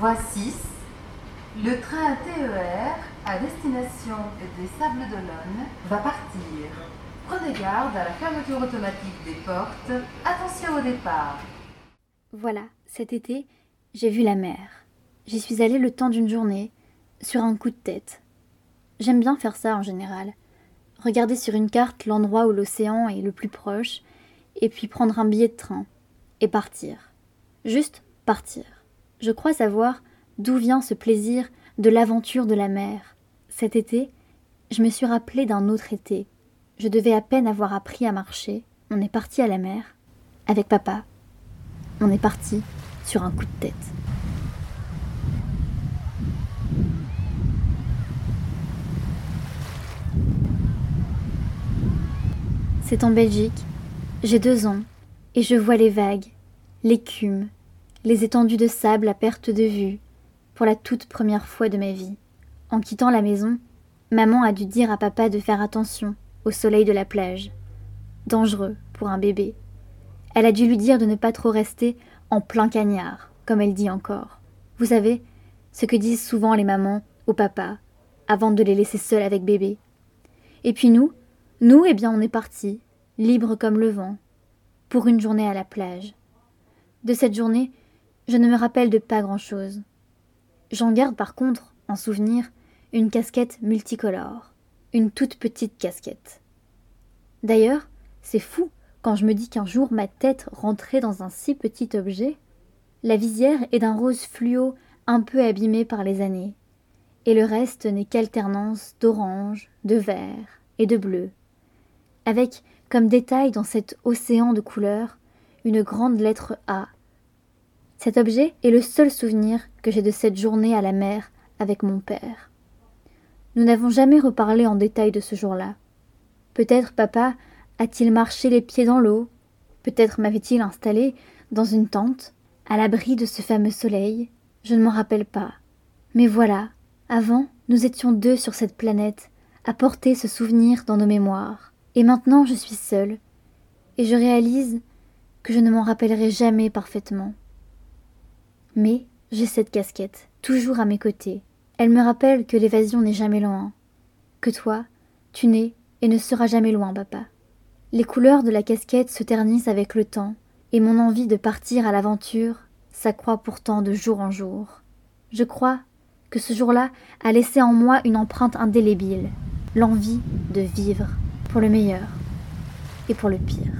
Voie 6, le train TER à destination des Sables d'Olonne va partir. Prenez garde à la fermeture automatique des portes. Attention au départ. Voilà, cet été, j'ai vu la mer. J'y suis allée le temps d'une journée, sur un coup de tête. J'aime bien faire ça en général. Regarder sur une carte l'endroit où l'océan est le plus proche, et puis prendre un billet de train, et partir. Juste partir. Je crois savoir d'où vient ce plaisir de l'aventure de la mer. Cet été, je me suis rappelé d'un autre été. Je devais à peine avoir appris à marcher. On est parti à la mer. Avec papa. On est parti sur un coup de tête. C'est en Belgique. J'ai deux ans et je vois les vagues, l'écume, les étendues de sable à perte de vue, pour la toute première fois de ma vie. En quittant la maison, maman a dû dire à papa de faire attention au soleil de la plage. Dangereux pour un bébé. Elle a dû lui dire de ne pas trop rester en plein cagnard, comme elle dit encore. Vous savez, ce que disent souvent les mamans au papa, avant de les laisser seuls avec bébé. Et puis nous, nous, eh bien, on est partis, libres comme le vent, pour une journée à la plage. De cette journée, je ne me rappelle de pas grand-chose. J'en garde par contre, en souvenir, une casquette multicolore, une toute petite casquette. D'ailleurs, c'est fou quand je me dis qu'un jour ma tête rentrait dans un si petit objet. La visière est d'un rose fluo un peu abîmé par les années, et le reste n'est qu'alternance d'orange, de vert et de bleu, avec comme détail dans cet océan de couleurs une grande lettre A cet objet est le seul souvenir que j'ai de cette journée à la mer avec mon père. Nous n'avons jamais reparlé en détail de ce jour-là. Peut-être papa a-t-il marché les pieds dans l'eau, peut-être m'avait-il installé dans une tente, à l'abri de ce fameux soleil, je ne m'en rappelle pas. Mais voilà, avant, nous étions deux sur cette planète, à porter ce souvenir dans nos mémoires. Et maintenant je suis seule, et je réalise que je ne m'en rappellerai jamais parfaitement. Mais j'ai cette casquette, toujours à mes côtés. Elle me rappelle que l'évasion n'est jamais loin. Que toi, tu n'es et ne seras jamais loin, papa. Les couleurs de la casquette se ternissent avec le temps, et mon envie de partir à l'aventure s'accroît pourtant de jour en jour. Je crois que ce jour-là a laissé en moi une empreinte indélébile, l'envie de vivre, pour le meilleur et pour le pire.